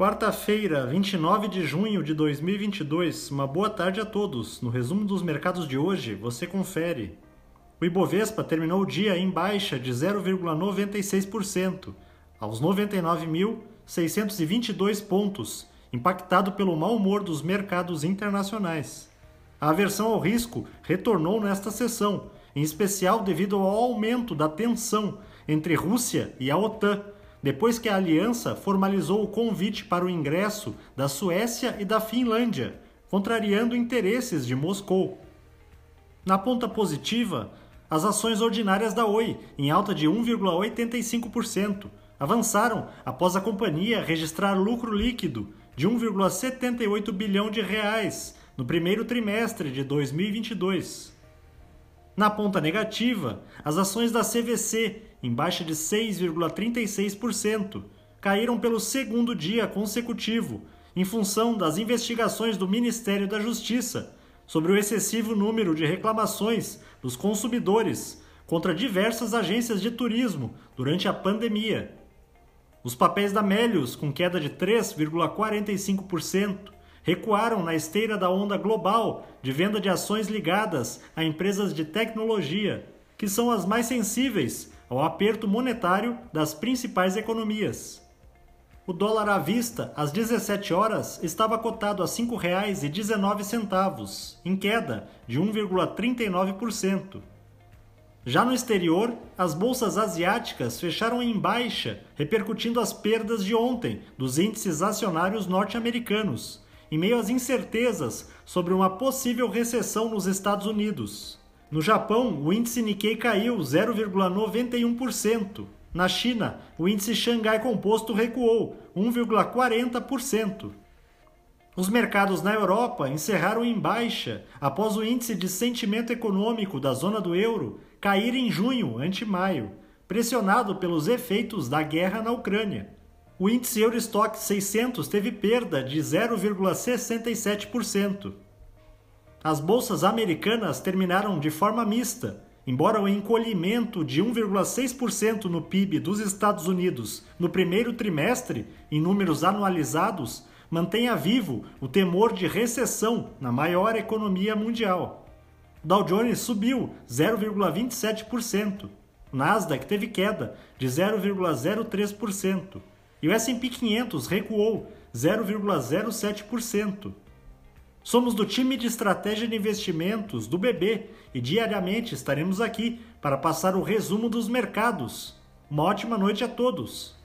Quarta-feira, 29 de junho de 2022. Uma boa tarde a todos. No resumo dos mercados de hoje, você confere. O Ibovespa terminou o dia em baixa de 0,96%, aos 99.622 pontos, impactado pelo mau humor dos mercados internacionais. A aversão ao risco retornou nesta sessão, em especial devido ao aumento da tensão entre Rússia e a OTAN depois que a aliança formalizou o convite para o ingresso da Suécia e da Finlândia, contrariando interesses de Moscou. Na ponta positiva, as ações ordinárias da Oi, em alta de 1,85%, avançaram após a companhia registrar lucro líquido de 1,78 bilhão de reais no primeiro trimestre de 2022. Na ponta negativa, as ações da CVC, em baixa de 6,36%, caíram pelo segundo dia consecutivo, em função das investigações do Ministério da Justiça sobre o excessivo número de reclamações dos consumidores contra diversas agências de turismo durante a pandemia. Os papéis da Melius, com queda de 3,45%, recuaram na esteira da onda global de venda de ações ligadas a empresas de tecnologia, que são as mais sensíveis ao aperto monetário das principais economias. O dólar à vista, às 17 horas, estava cotado a R$ 5,19, em queda de 1,39%. Já no exterior, as bolsas asiáticas fecharam em baixa, repercutindo as perdas de ontem dos índices acionários norte-americanos, em meio às incertezas sobre uma possível recessão nos Estados Unidos. No Japão, o índice Nikkei caiu 0,91%. Na China, o índice Xangai Composto recuou 1,40%. Os mercados na Europa encerraram em baixa após o índice de sentimento econômico da zona do euro cair em junho ante maio, pressionado pelos efeitos da guerra na Ucrânia o índice Eurostock 600 teve perda de 0,67%. As bolsas americanas terminaram de forma mista, embora o encolhimento de 1,6% no PIB dos Estados Unidos no primeiro trimestre, em números anualizados, mantenha vivo o temor de recessão na maior economia mundial. Dow Jones subiu 0,27%. O Nasdaq teve queda de 0,03% e o S&P 500 recuou 0,07%. Somos do time de estratégia de investimentos do BB e diariamente estaremos aqui para passar o resumo dos mercados. Uma ótima noite a todos!